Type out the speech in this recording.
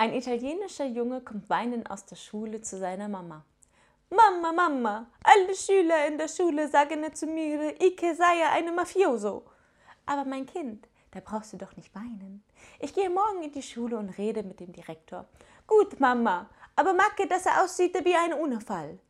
Ein italienischer Junge kommt weinend aus der Schule zu seiner Mama. Mama, Mama, alle Schüler in der Schule sagen zu mir, ich sei eine Mafioso. Aber mein Kind, da brauchst du doch nicht weinen. Ich gehe morgen in die Schule und rede mit dem Direktor. Gut, Mama, aber Macke, dass er aussieht wie ein Unfall.